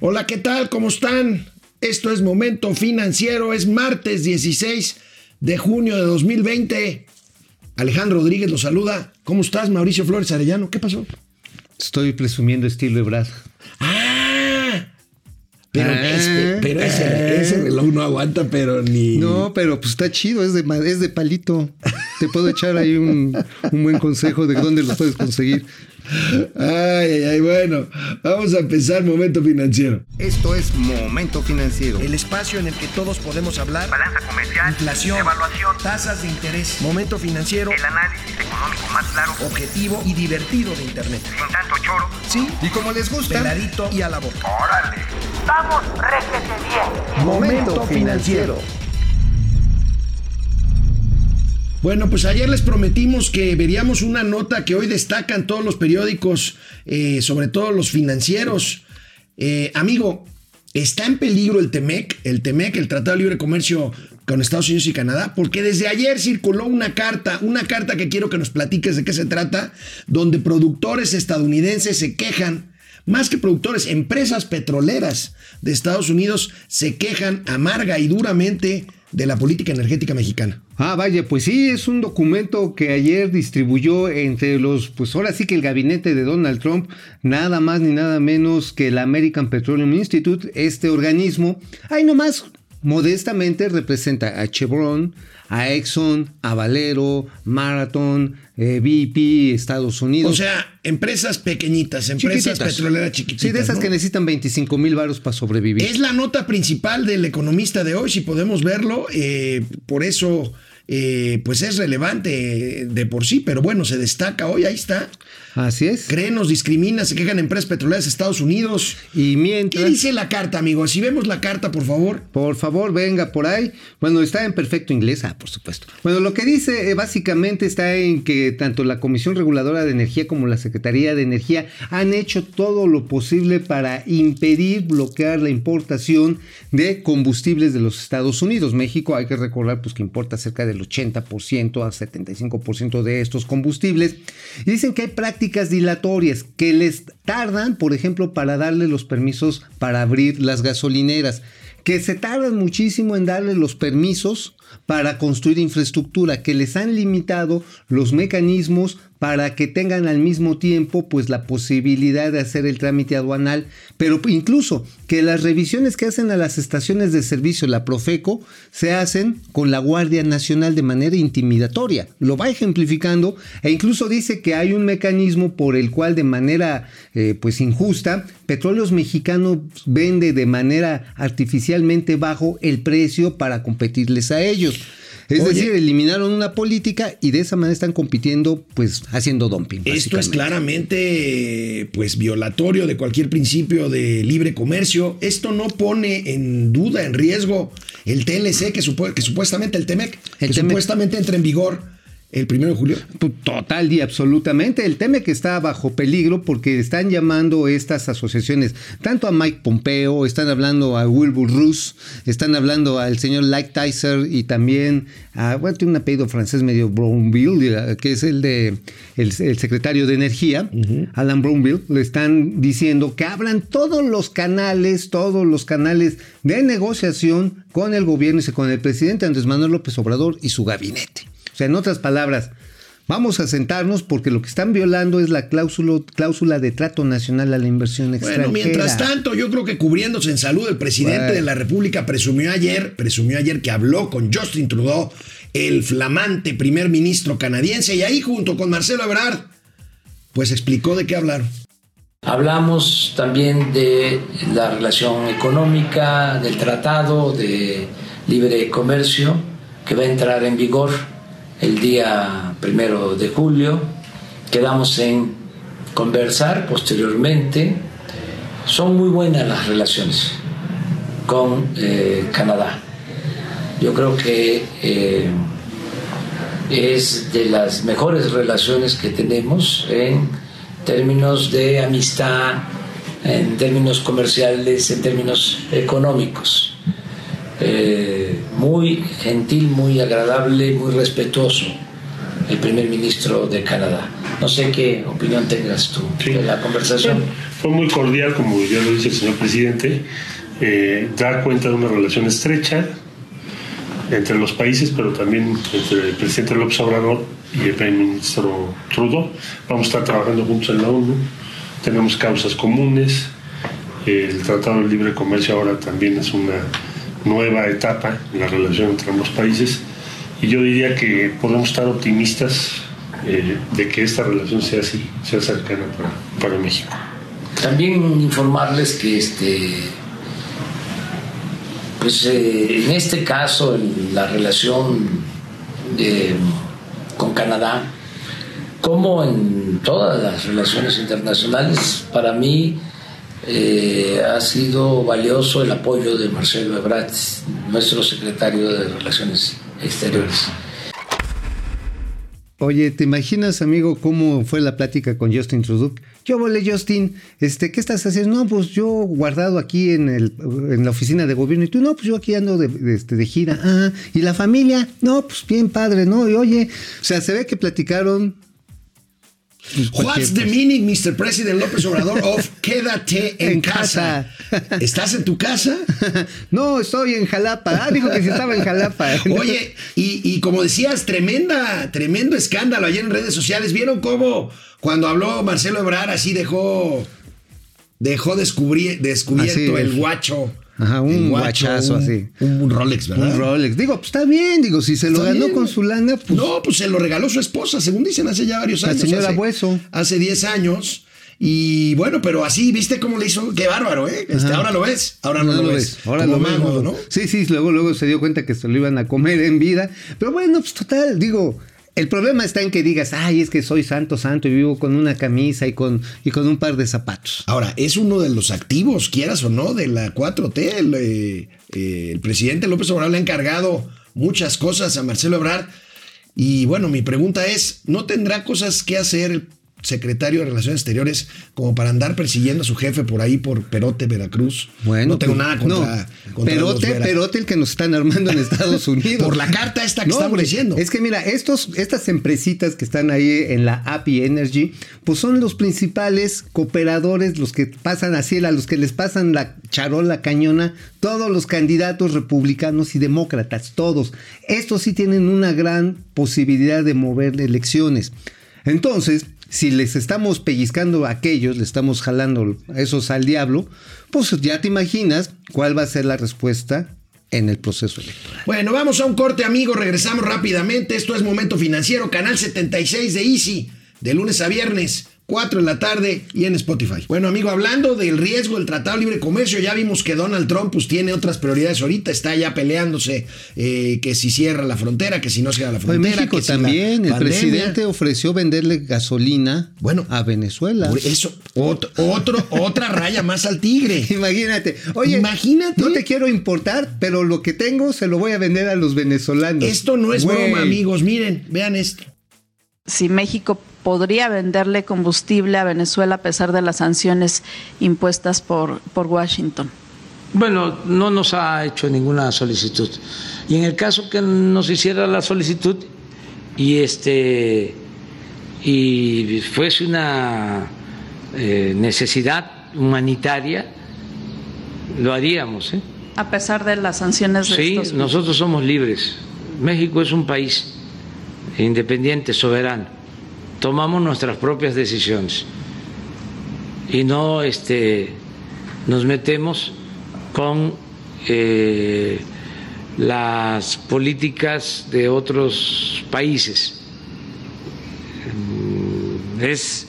Hola, ¿qué tal? ¿Cómo están? Esto es Momento Financiero, es martes 16 de junio de 2020. Alejandro Rodríguez lo saluda. ¿Cómo estás, Mauricio Flores Arellano? ¿Qué pasó? Estoy presumiendo estilo Ebrard. ¡Ah! Pero, Ah, ese, pero ese, ah. ese reloj no aguanta, pero ni. No, pero pues está chido, es de, es de palito. Te puedo echar ahí un, un buen consejo de dónde lo puedes conseguir. Ay, ay, ay, bueno. Vamos a empezar Momento Financiero. Esto es Momento Financiero. El espacio en el que todos podemos hablar. balanza comercial, Inflación, evaluación, tasas de interés, momento financiero, el análisis económico más claro, objetivo y divertido de Internet. sin tanto choro. Sí, Y como les gusta, peladito y a la boca. ¡Órale! ¡Vamos, réjete bien! Momento Financiero. Bueno, pues ayer les prometimos que veríamos una nota que hoy destacan todos los periódicos, eh, sobre todo los financieros. Eh, amigo, está en peligro el TEMEC, el TEMEC, el Tratado de Libre Comercio con Estados Unidos y Canadá, porque desde ayer circuló una carta, una carta que quiero que nos platiques de qué se trata, donde productores estadounidenses se quejan más que productores, empresas petroleras de Estados Unidos se quejan amarga y duramente de la política energética mexicana. Ah, vaya, pues sí, es un documento que ayer distribuyó entre los, pues ahora sí que el gabinete de Donald Trump, nada más ni nada menos que el American Petroleum Institute, este organismo, ahí nomás modestamente representa a Chevron, a Exxon, a Valero, Marathon, eh, BP, Estados Unidos. O sea, empresas pequeñitas, empresas Chiquititas. petroleras chiquititas. Sí, de esas ¿no? que necesitan 25 mil varos para sobrevivir. Es la nota principal del economista de hoy, si podemos verlo. eh, por eso, eh, pues es relevante de por sí, pero bueno, se destaca hoy, ahí está. Así es. Creen, nos discrimina, se quejan empresas petroleras de Estados Unidos. Y ¿Qué mientras... dice la carta, amigo? Si vemos la carta, por favor. Por favor, venga por ahí. Bueno, está en perfecto inglés, ah, por supuesto. Bueno, lo que dice eh, básicamente está en que tanto la Comisión Reguladora de Energía como la Secretaría de Energía han hecho todo lo posible para impedir, bloquear la importación de combustibles de los Estados Unidos. México, hay que recordar, pues que importa cerca del 80% a 75% de estos combustibles. Y dicen que hay prácticas dilatorias que les tardan, por ejemplo, para darle los permisos para abrir las gasolineras que se tardan muchísimo en darle los permisos para construir infraestructura, que les han limitado los mecanismos para que tengan al mismo tiempo pues la posibilidad de hacer el trámite aduanal, pero incluso que las revisiones que hacen a las estaciones de servicio, la Profeco, se hacen con la Guardia Nacional de manera intimidatoria. Lo va ejemplificando e incluso dice que hay un mecanismo por el cual de manera eh, pues injusta, Petróleos Mexicanos vende de manera artificialmente bajo el precio para competirles a ellos. Es Oye. decir, eliminaron una política y de esa manera están compitiendo, pues haciendo dumping. Esto es claramente pues violatorio de cualquier principio de libre comercio. Esto no pone en duda, en riesgo el TLC que, que supuestamente el TEMEC, que TEMEC. supuestamente entra en vigor el primero de julio. Total y absolutamente. El tema que está bajo peligro porque están llamando estas asociaciones tanto a Mike Pompeo, están hablando a Wilbur Roos, están hablando al señor Like Tyser y también a, bueno, tiene un apellido francés medio Brownville, que es el de el, el secretario de Energía, Alan Brownville, le están diciendo que abran todos los canales, todos los canales de negociación con el gobierno y con el presidente Andrés Manuel López Obrador y su gabinete. O sea, en otras palabras, vamos a sentarnos porque lo que están violando es la cláusula, cláusula de trato nacional a la inversión extranjera. Bueno, mientras tanto, yo creo que cubriéndose en salud, el presidente Bueno. de la República presumió ayer, presumió ayer que habló con Justin Trudeau, el flamante primer ministro canadiense, y ahí junto con Marcelo Ebrard, pues explicó de qué hablaron. Hablamos también de la relación económica, del tratado de libre comercio que va a entrar en vigor el día primero de julio. Quedamos en conversar posteriormente. Son muy buenas las relaciones con eh, Canadá. Yo creo que eh, es de las mejores relaciones que tenemos en términos de amistad, en términos comerciales, en términos económicos. Muy gentil, muy agradable, muy respetuoso el primer ministro de Canadá. No sé qué opinión tengas tú de la conversación. Fue muy cordial, como ya lo dice el señor presidente. Eh, da cuenta de una relación estrecha entre los países, pero también entre el presidente López Obrador y el primer ministro Trudeau. Vamos a estar trabajando juntos en la ONU. Tenemos causas comunes. El Tratado de Libre Comercio ahora también es una nueva etapa en la relación entre ambos países y yo diría que podemos estar optimistas eh, de que esta relación sea así, sea cercana para, para México. También informarles que este pues eh, en este caso en la relación eh, con Canadá como en todas las relaciones internacionales para mí eh, ha sido valioso el apoyo de Marcelo Ebrard, nuestro secretario de Relaciones Exteriores. Oye, ¿te imaginas, amigo, cómo fue la plática con Justin Trudeau? Yo volé, Justin, este, ¿qué estás haciendo? No, pues yo guardado aquí en, el, en la oficina de gobierno. Y tú, no, pues yo aquí ando de, de, este, de gira. Ah, ¿y la familia? No, pues bien padre, ¿no? Y oye, o sea, se ve que platicaron What's the meaning, Mr. President López Obrador, of quédate en, En casa? casa. ¿Estás en tu casa? no, estoy en Jalapa. Ah, dijo que sí estaba en Jalapa. Oye, y, y como decías, tremenda, tremendo escándalo ayer en redes sociales. ¿Vieron cómo cuando habló Marcelo Ebrard así dejó, dejó descubrir, descubierto el guacho? Ajá, un guachazo un- así. Un, Rolex, ¿verdad? Un Rolex. Digo, pues está bien, digo, si se lo Está ganó bien. con su lana, pues no, pues se lo regaló su esposa, según dicen, hace ya varios La años. señora hace, Bueso. Hace 10 años. Y bueno, pero así, ¿viste cómo le hizo? Qué bárbaro, ¿eh? Este, ahora lo ves, ahora no, lo, ves. Ahora Como lo vemos, mago, ¿no? Sí, sí, luego, luego se dio cuenta que se lo iban a comer en vida. Pero bueno, pues total, digo, el problema está en que digas, ay, es que soy santo, santo y vivo con una camisa y con, y con un par de zapatos. Ahora, es uno de los activos, quieras o no, de la 4T. El, eh, eh, el presidente López Obrador le ha encargado muchas cosas a Marcelo Ebrard. Y bueno, mi pregunta es, ¿no tendrá cosas que hacer el secretario de Relaciones Exteriores como para andar persiguiendo a su jefe por ahí, por Perote, Veracruz? Bueno, no tengo pues, nada contra, no. contra Perote, Perote el que nos están armando en Estados Unidos. Por la carta esta que estamos hombre, diciendo. Es que mira, estos, estas empresitas que están ahí en la API Energy, pues son los principales cooperadores, los que pasan así, a los que les pasan la charola cañona, todos los candidatos republicanos y demócratas, todos. Estos sí tienen una gran posibilidad de mover elecciones. Entonces, si les estamos pellizcando a aquellos, le estamos jalando esos al diablo, pues ya te imaginas cuál va a ser la respuesta en el proceso electoral. Bueno, vamos a un corte, amigos. Regresamos rápidamente. Esto es Momento Financiero, canal 76 de Easy, de lunes a viernes. 4 de la tarde y en Spotify. Bueno, amigo, hablando del riesgo del Tratado de Libre Comercio, ya vimos que Donald Trump pues, tiene otras prioridades ahorita, está ya peleándose eh, que si cierra la frontera, que si no cierra la frontera. México que si la también, el presidente ofreció venderle gasolina Bueno, a Venezuela. Por eso, otro, otro- otra raya más al tigre. Imagínate, oye, Imagínate. no te quiero importar, pero lo que tengo se lo voy a vender a los venezolanos. Esto no es broma, amigos. Miren, vean esto. si México podría venderle combustible a Venezuela a pesar de las sanciones impuestas por, por Washington. Bueno, no nos ha hecho ninguna solicitud. Y en el caso que nos hiciera la solicitud y este y fuese una eh, necesidad humanitaria, lo haríamos. ¿eh? A pesar de las sanciones de Sí, estos nosotros somos libres. México es un país independiente, soberano. Tomamos nuestras propias decisiones y no este, nos metemos con eh, las políticas de otros países. Mm, Es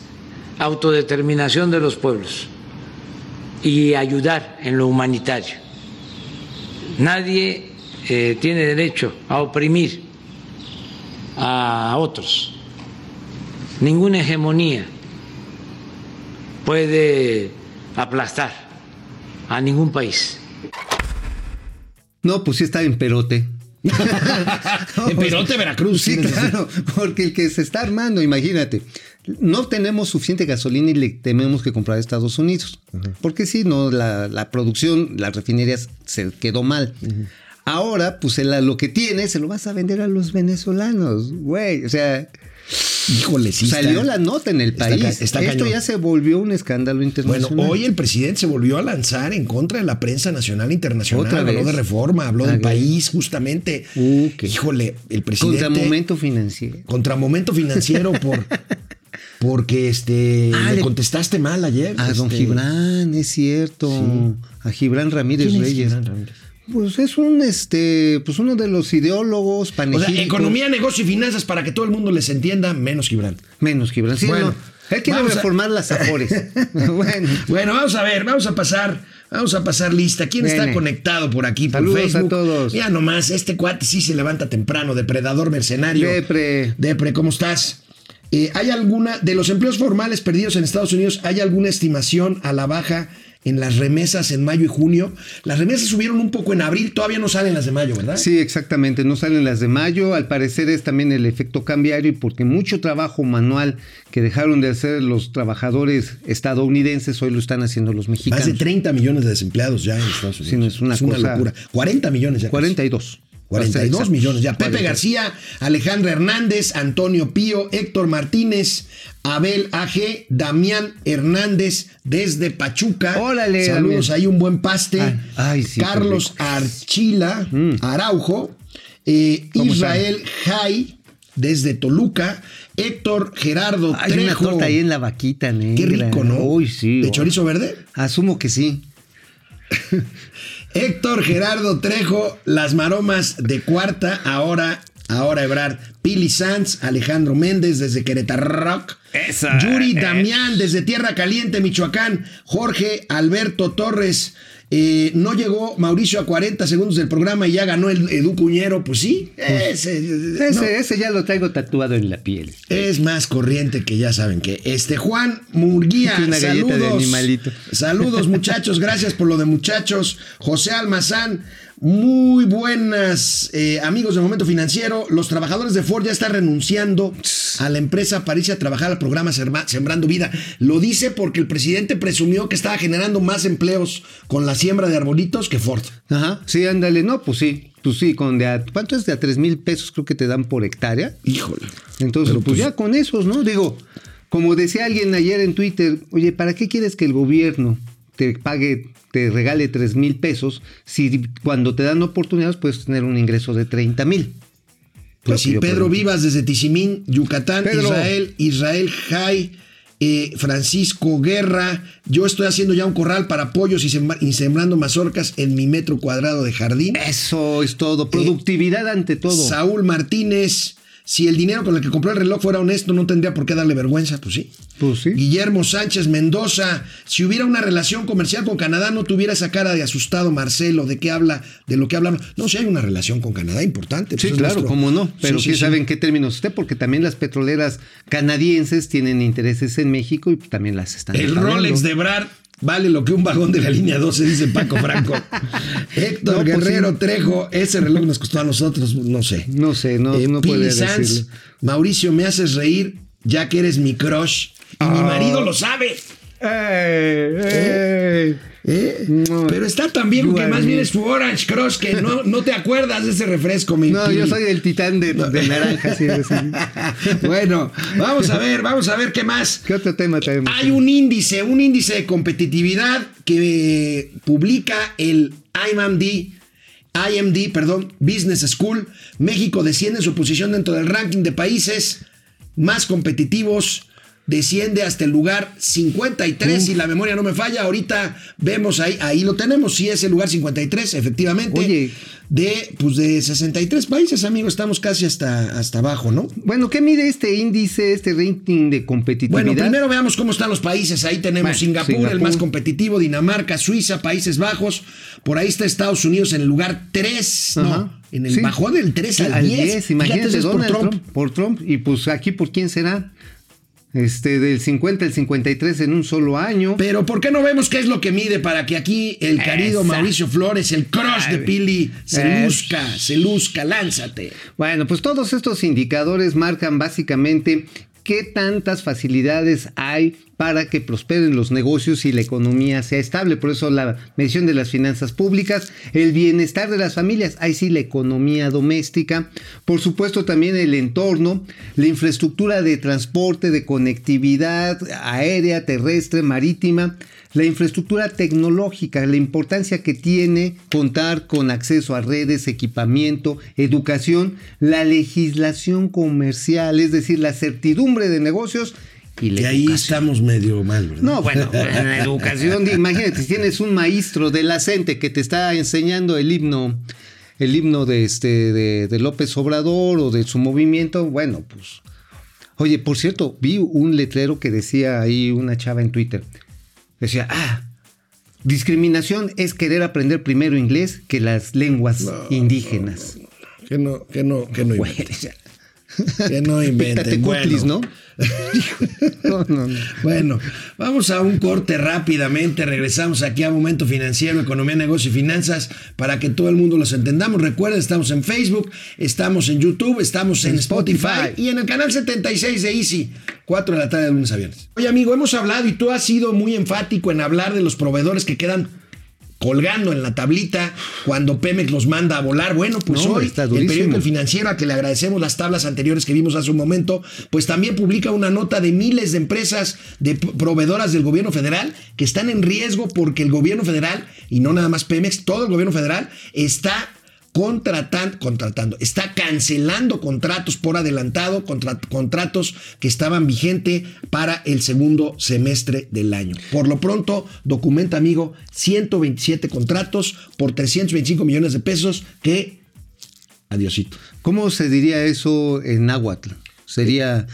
autodeterminación de los pueblos y ayudar en lo humanitario. Nadie eh, tiene derecho a oprimir a otros. Ninguna hegemonía puede aplastar a ningún país. No, pues sí está en perote. En Perote, Veracruz. Sí, claro, porque el que se está armando, imagínate, no tenemos suficiente gasolina y le tenemos que comprar a Estados Unidos. Porque si no, la, la producción, las refinerías se quedó mal. Ahora, pues el- lo que tienes se lo vas a vender a los venezolanos, güey. O sea, Híjole, sí. salió está- la nota en el está país. ca- está Esto cañón. ya se volvió un escándalo Bueno, internacional. hoy el presidente se volvió a lanzar en contra de la prensa nacional e internacional. ¿Otra habló vez? de reforma, habló del país, justamente. Uh, Híjole, el presidente. Contra momento financiero. contra momento financiero por. Porque este Ah, le contestaste mal ayer. A don este, Gibran, es cierto. A Gibran Ramírez ¿quién es Reyes. Gibran Ramírez? Pues es un este, pues uno de los ideólogos O sea, panegíricos. economía, negocio y finanzas para que todo el mundo les entienda, menos Gibran. Menos Gibran. Sí, Bueno, no. Él quiere vamos a- reformar las afores. bueno. Bueno, vamos a ver, vamos a pasar, vamos a pasar lista. ¿Quién está conectado por aquí por Saludos a Facebook? todos. Ya nomás, este cuate sí se levanta temprano, depredador mercenario. Depre. Depre, ¿cómo estás? Eh, ¿Hay alguna, de los empleos formales perdidos en Estados Unidos, hay alguna estimación a la baja en las remesas en mayo y junio? Las remesas subieron un poco en abril, todavía no salen las de mayo, ¿verdad? Sí, exactamente. No salen las de mayo. Al parecer es también el efecto cambiario y porque mucho trabajo manual que dejaron de hacer los trabajadores estadounidenses hoy lo están haciendo los Más mexicanos. de 30 millones de desempleados ya en Estados Unidos. Sí, no, es una cosa- locura. 40 millones ya. casi. 42. 42 Para ser millones ya. Pepe 42. García, Alejandra Hernández, Antonio Pío, Héctor Martínez, Abel AG, Damián Hernández desde Pachuca. Órale, Saludos, Damián. ahí un buen paste. Ay, ay, sí, Carlos Archila, Mm. Araujo, eh, ¿Cómo Israel Jai desde Toluca, Héctor Gerardo Hay una Trejo. torta ahí en la vaquita negra. Qué rico, ¿no? Uy, sí. ¿De oh. chorizo verde? Asumo que sí. Héctor Gerardo Trejo, las maromas de cuarta, ahora, ahora Ebrard, Pili Sanz, Alejandro Méndez desde Querétaro Rock, Esa, Yuri eh. Damián desde Tierra Caliente, Michoacán, Jorge Alberto Torres. Eh, no llegó Mauricio a 40 segundos del programa y ya ganó el Edu Cuñero. Pues sí, ese, Ese, no, ese ya lo traigo tatuado en la piel. es más corriente que ya saben que este Juan Murguía, Una galleta de saludos, animalito. saludos muchachos, gracias por lo de muchachos. José Almazán, muy buenas eh, amigos de Momento Financiero. Los trabajadores de Ford ya están renunciando a la empresa para irse a trabajar al programa Sembrando Vida. Lo dice porque el presidente presumió que estaba generando más empleos con la siembra de arbolitos que Ford. Ajá. Sí, ándale. No, pues sí. Pues sí, con de a, ¿cuánto es de a 3 mil pesos creo que te dan por hectárea? Híjole. Entonces, pues, pues, ya con esos, ¿no? Digo, como decía alguien ayer en Twitter, oye, ¿para qué quieres que el gobierno te pague, te regale 3 mil pesos si cuando te dan oportunidades puedes tener un ingreso de 30 mil? Pues sí, Pedro Vivas desde Tizimín, Yucatán, Pedro. Israel, Israel Jai, eh, Francisco Guerra. Yo estoy haciendo ya un corral para pollos y, sembra- y sembrando mazorcas en mi metro cuadrado de jardín. Eso es todo. Productividad ante todo. Saúl Martínez. Si el dinero con el que compró el reloj fuera honesto, no tendría por qué darle vergüenza, pues sí. Pues sí. Guillermo Sánchez Mendoza, si hubiera una relación comercial con Canadá, no tuviera esa cara de asustado Marcelo, de qué habla, de lo que hablamos. No, si hay una relación con Canadá importante. Sí, pues es claro, nuestro- cómo no. Pero Sí, sí, quién sí. sabe en qué términos esté, porque también las petroleras canadienses tienen intereses en México y también las están El. Rolex de Brad vale lo que un vagón de la línea 12, dice Paco Franco. Héctor No, pues Guerrero sí. Trejo, ese reloj nos costó a nosotros, no sé. No sé, no, Eh, no podría Sanz. Mauricio, me haces reír ya que eres mi crush. Y mi Ah. marido lo sabe. ¡Ey, ¿eh? No. Pero está tan You que más bien es tu Orange Crush, que no, no te acuerdas de ese refresco, mi No, Pili. yo soy el titán de, de naranja. sí, sí. bueno, vamos a ver, vamos a ver qué más. ¿Qué otro tema tenemos? Hay un índice, un índice de competitividad que eh, publica el IMD, IMD, perdón, Business School. México desciende en su posición dentro del ranking de países más competitivos. Desciende hasta el lugar 53, si la memoria no me falla. Ahorita vemos ahí, ahí lo tenemos. Sí, es el lugar 53, efectivamente. Oye. De, pues de 63 países, amigo, estamos casi hasta, hasta abajo, ¿no? Bueno, ¿qué mide este índice, este ranking de competitividad? Bueno, primero veamos cómo están los países. Ahí tenemos Bueno, Singapur, Singapur. el más competitivo, Dinamarca, Suiza, Países Bajos. Por ahí está Estados Unidos en el lugar 3. Ajá. No, en el Sí. bajó del 3 al, al 10. 10, imagínate, por. Trump. Por Trump. Y pues aquí, ¿por quién será? Este, del 50 al 53 en un solo año. Pero ¿por qué no vemos qué es lo que mide para que aquí el querido Esa. Mauricio Flores, el crush de Pili, se es- luzca, se luzca, lánzate? Bueno, pues todos estos indicadores marcan básicamente qué tantas facilidades hay para que prosperen los negocios y la economía sea estable. Por eso la medición de las finanzas públicas, el bienestar de las familias, ahí sí la economía doméstica, por supuesto también el entorno, la infraestructura de transporte, de conectividad aérea, terrestre, marítima, la infraestructura tecnológica, la importancia que tiene contar con acceso a redes, equipamiento, educación, la legislación comercial, es decir, la certidumbre de negocios y la Que ahí estamos medio mal, ¿verdad? No, bueno, en la educación, imagínate, si tienes un maestro de la CENTE que te está enseñando el himno, el himno de este de, de López Obrador o de su movimiento, bueno, pues. Oye, por cierto, vi un letrero que decía ahí una chava en Twitter. Decía, ah, discriminación es querer aprender primero inglés que las lenguas indígenas. Que no, que no, que no Güey, inventen. o sea, Que no inventen. cuclis, Bueno. ¿no? no, no, no. Bueno, vamos a un corte rápidamente. Regresamos aquí a Momento Financiero, Economía, Negocio y Finanzas para que todo el mundo los entendamos. Recuerden, estamos en Facebook, estamos en YouTube, estamos en, En Spotify, Spotify. y en el canal 76 de Easy, 4 de la tarde de lunes a viernes. Oye, amigo, hemos hablado y tú has sido muy enfático en hablar de los proveedores que quedan colgando en la tablita cuando Pemex los manda a volar. Bueno, pues No, hoy el periódico El Financiero, a que le agradecemos las tablas anteriores que vimos hace un momento, pues también publica una nota de miles de empresas de proveedoras del gobierno federal que están en riesgo porque el gobierno federal, y no nada más Pemex, todo el gobierno federal está contratando, contratando, está cancelando contratos por adelantado, contra- contratos que estaban vigentes para el segundo semestre del año. Por lo pronto, documenta, amigo, 127 contratos por 325 millones de pesos que... Adiosito. ¿Cómo se diría eso en náhuatl? Sería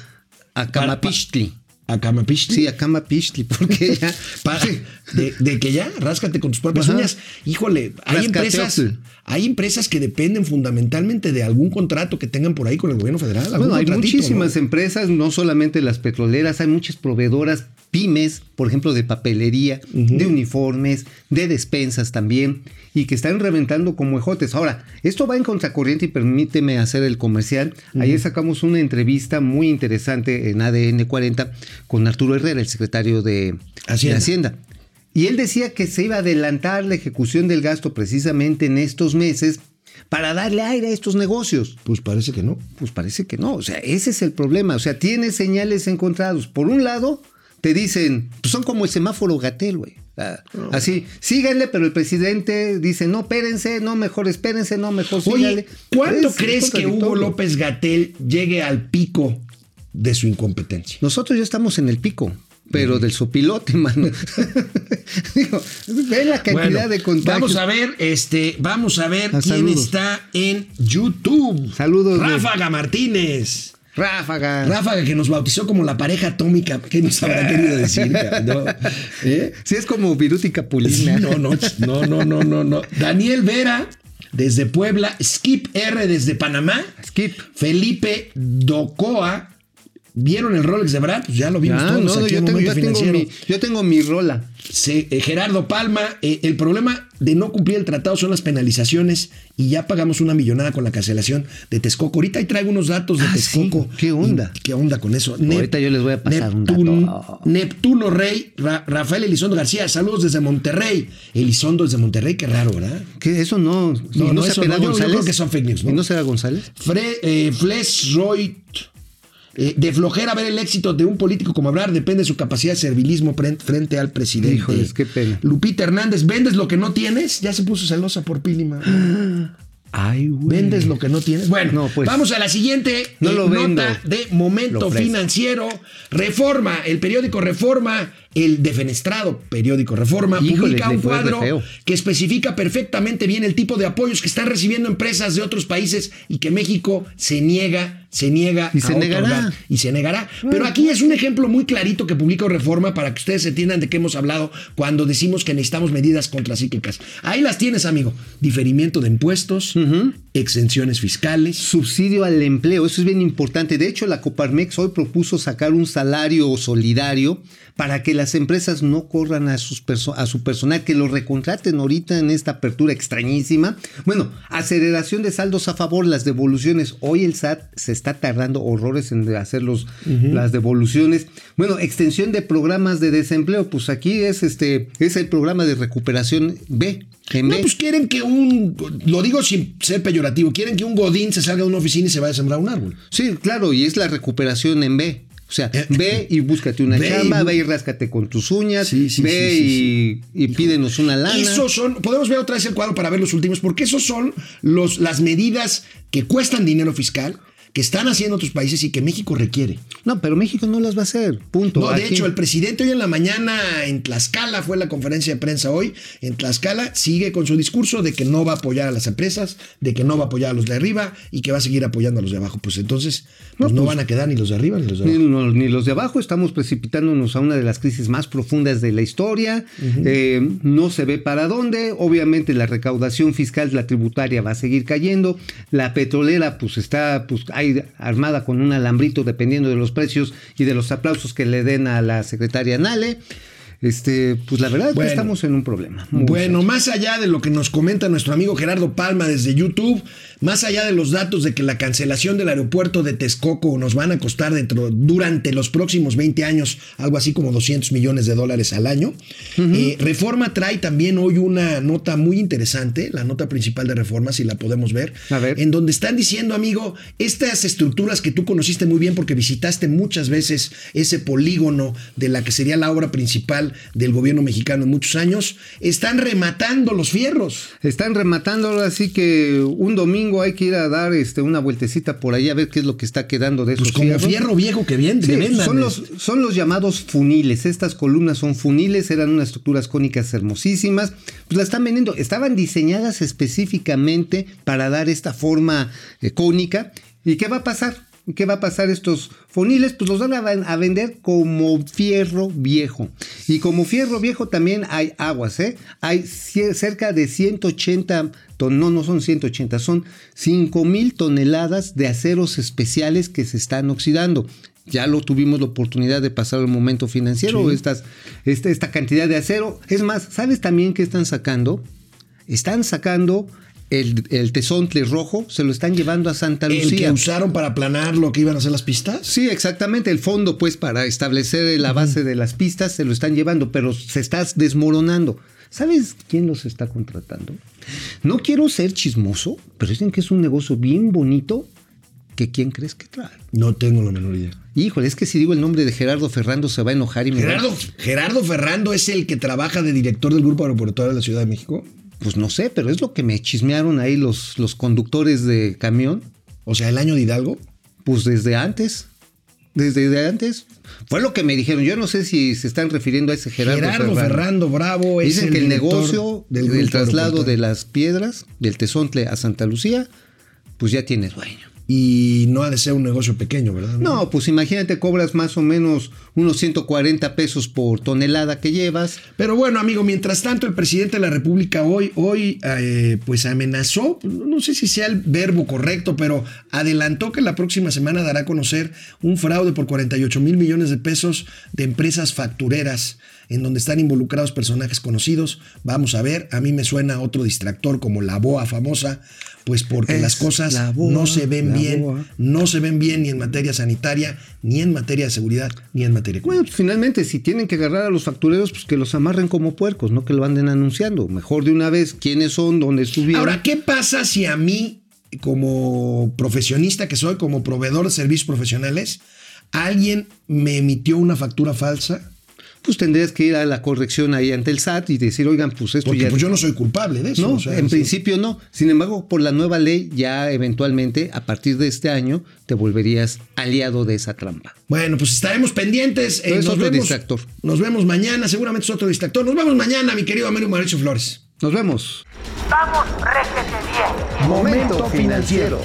Acamapichtli. Acamapichtli. Sí, Acamapichtli, porque ya. De, de que ya, ráscate con tus propias Ajá. uñas. Híjole, hay empresas, hay empresas que dependen fundamentalmente de algún contrato que tengan por ahí con el gobierno federal. Bueno, hay muchísimas ¿no? empresas, no solamente las petroleras, hay muchas proveedoras pymes, por ejemplo, de papelería, de uniformes, de despensas también, y que están reventando como ejotes. Ahora, esto va en contracorriente y permíteme hacer el comercial. Ayer sacamos una entrevista muy interesante en ADN 40 con Arturo Herrera, el secretario de Hacienda. de Hacienda. Y él decía que se iba a adelantar la ejecución del gasto precisamente en estos meses para darle aire a estos negocios. Pues parece que no. Pues parece que no. O sea, ese es el problema. O sea, tiene señales encontrados. Por un lado, te dicen, pues son como el semáforo Gatel, güey. Ah, Así, síganle, pero el presidente dice, no, espérense, no, mejor espérense, no, mejor Oye, síganle. ¿cuándo Es crees que Hugo. López Gatel llegue al pico de su incompetencia? Nosotros ya estamos en el pico, pero del sopilote, mano. Digo, ve la cantidad Bueno, de contagios. Vamos a ver, este, vamos a ver Ah, quién saludos. está en YouTube. Saludos. Ráfaga Martínez. Ráfaga. Ráfaga que nos bautizó como la pareja atómica. ¿Qué nos habrá querido decir? ¿Eh? Sí, es como Viruti Capulina. No, no, no, no, no, no, no. Daniel Vera desde Puebla, Skip R desde Panamá, Skip. Felipe Docoa. ¿Vieron el Rolex de Brad? Pues ya lo vimos Ah, todos no, no, aquí yo, en tengo, yo, tengo mi, yo tengo mi rola. Eh, Gerardo Palma, eh, el problema de no cumplir el tratado son las penalizaciones y ya pagamos una millonada con la cancelación de Texcoco. Ahorita ahí traigo unos datos de Ah, Texcoco. sí. ¿Qué onda? ¿Qué onda con eso? Ahorita yo les voy a pasar un dato. Neptuno, Rey, Ra- Rafael Elizondo García, saludos desde Monterrey. Elizondo desde Monterrey, qué raro, ¿verdad? ¿Qué? Eso no. ¿Y No, no, se eso no, yo- yo González? creo que son fake news, ¿no? ¿Y no será González? Fre, eh, Fles Roy. Eh, de flojera ver el éxito de un político como hablar depende de su capacidad de servilismo frente al presidente. Híjoles, qué pena. Lupita Hernández, ¿vendes lo que no tienes? Ya se puso celosa por Pílima. Ay, güey. ¿Vendes lo que no tienes? Bueno, No, pues. vamos a la siguiente No eh, vendo. nota de momento financiero. Reforma, el periódico Reforma, el defenestrado periódico Reforma, Híjole, publica un cuadro que especifica perfectamente bien el tipo de apoyos que están recibiendo empresas de otros países y que México se niega, se niega Y se a negará. otorgar. Y se negará. Pero aquí es un ejemplo muy clarito que publica Reforma para que ustedes entiendan de qué hemos hablado cuando decimos que necesitamos medidas contracíclicas. Ahí las tienes, amigo. Diferimiento de impuestos, exenciones fiscales. Subsidio al empleo, eso es bien importante. De hecho, la Coparmex hoy propuso sacar un salario solidario para que las empresas no corran a, sus perso- a su personal, que lo recontraten ahorita en esta apertura extrañísima. Bueno, aceleración de saldos a favor, las devoluciones. Hoy el SAT se está tardando horrores en hacer los, las devoluciones. Bueno, extensión de programas de desempleo, pues aquí es este es el programa de recuperación B. En No, B. pues quieren que un, lo digo sin ser peyorativo, quieren que un godín se salga de una oficina y se vaya a sembrar un árbol. Sí, claro, y es la recuperación en B. O sea, ve y búscate una Ve chamba, ve y ráscate con tus uñas, Sí, sí, ve sí, y, y pídenos una lana. Esos son, podemos ver otra vez el cuadro para ver los últimos, porque esos son los, las medidas que cuestan dinero fiscal, que están haciendo otros países y que México requiere. No, pero México no las va a hacer. Punto. No, de Aquí- hecho, el presidente hoy en la mañana en Tlaxcala, fue la conferencia de prensa hoy, en Tlaxcala sigue con su discurso de que no va a apoyar a las empresas, de que no va a apoyar a los de arriba y que va a seguir apoyando a los de abajo. Pues entonces, pues no, van a quedar ni los de arriba ni los de Ni, abajo. no- ni los de abajo estamos precipitándonos a una de las crisis más profundas de la historia. Eh, no se ve para dónde. Obviamente la recaudación fiscal, la tributaria va a seguir cayendo. La petrolera, pues está pues, ahí armada con un alambrito dependiendo de los precios y de los aplausos que le den a la secretaria Nale. Este, pues la verdad es que estamos en un problema. Bueno, más allá de lo que nos comenta nuestro amigo Gerardo Palma desde YouTube, más allá de los datos de que la cancelación del aeropuerto de Texcoco nos van a costar dentro, durante los próximos 20 años algo así como 200 millones de dólares al año, eh, Reforma trae también hoy una nota muy interesante, la nota principal de Reforma, si la podemos ver, A ver. en donde están diciendo, amigo, estas estructuras que tú conociste muy bien porque visitaste muchas veces ese polígono de la que sería la obra principal del gobierno mexicano en muchos años, están rematando los fierros. Están rematando, así que un domingo hay que ir a dar este, una vueltecita por ahí a ver qué es lo que está quedando de esos Pues como fierro viejo que Sí, vendan. son, los, son los llamados funiles. Estas columnas son funiles, eran unas estructuras cónicas hermosísimas. Pues la están vendiendo. Estaban diseñadas específicamente para dar esta forma eh, cónica. ¿Y qué va a pasar? ¿Qué va a pasar estos funiles? Pues los van a, a vender como fierro viejo. Y como fierro viejo también hay aguas, ¿eh? Hay cerca de 180 ton- no, no son 180, son 5 mil toneladas de aceros especiales que se están oxidando. Ya lo tuvimos la oportunidad de pasar el momento financiero, estas, esta, esta cantidad de acero. Es más, ¿sabes también qué están sacando? Están sacando el, el tesontle rojo, se lo están llevando a Santa El que Lucía. usaron para aplanar lo que iban a hacer las pistas. Sí, exactamente. El fondo, pues, para establecer la base de las pistas, se lo están llevando, pero se está desmoronando. ¿Sabes quién los está contratando? No quiero ser chismoso, pero dicen que es un negocio bien bonito. ¿Que quién crees que trae? No tengo la menor idea. Híjole, es que si digo el nombre de Gerardo Ferrando se va a enojar y me va- Gerardo, Gerardo Ferrando es el que trabaja de director del Grupo Aeroportuario de la Ciudad de México. Pues no sé, pero es lo que me chismearon ahí los, los conductores de camión. O sea, el año de Hidalgo. Pues desde antes. Desde antes. Fue lo que me dijeron. Yo no sé si se están refiriendo a ese Gerardo, Gerardo, Ferrando Bravo es Dicen el que el negocio del del, traslado de las piedras, del Tezontle a Santa Lucía, pues ya tiene dueño. Y no ha de ser un negocio pequeño, ¿verdad? No, pues imagínate, cobras más o menos unos 140 pesos por tonelada que llevas. Pero bueno, amigo, mientras tanto, el presidente de la República hoy, hoy eh, pues amenazó, no sé si sea el verbo correcto, pero adelantó que la próxima semana dará a conocer un fraude por 48 mil millones de pesos de empresas factureras en donde están involucrados personajes conocidos. Vamos a ver, a mí me suena otro distractor como la BOA famosa, pues porque Es las cosas la BOA, no se ven bien, BOA. no se ven bien ni en materia sanitaria, ni en materia de seguridad, ni en materia Bueno, pues finalmente, si tienen que agarrar a los factureros, pues que los amarren como puercos, no que lo anden anunciando. Mejor de una vez quiénes son, dónde estuvieron. Ahora, ¿qué pasa si a mí, como profesionista que soy, como proveedor de servicios profesionales, alguien me emitió una factura falsa? Pues tendrías que ir a la corrección ahí ante el SAT y decir, oigan, pues esto Porque ya... pues yo no soy culpable de eso. No, o sea, en sí. principio no. Sin embargo, por la nueva ley, ya eventualmente, a partir de este año, te volverías aliado de esa trampa. Bueno, pues estaremos pendientes. eh, es nos, otro vemos, distractor. nos vemos mañana, seguramente es otro distractor. Nos vemos mañana, mi querido Américo Mauricio Flores. Nos vemos. Vamos, réjete bien. Momento financiero.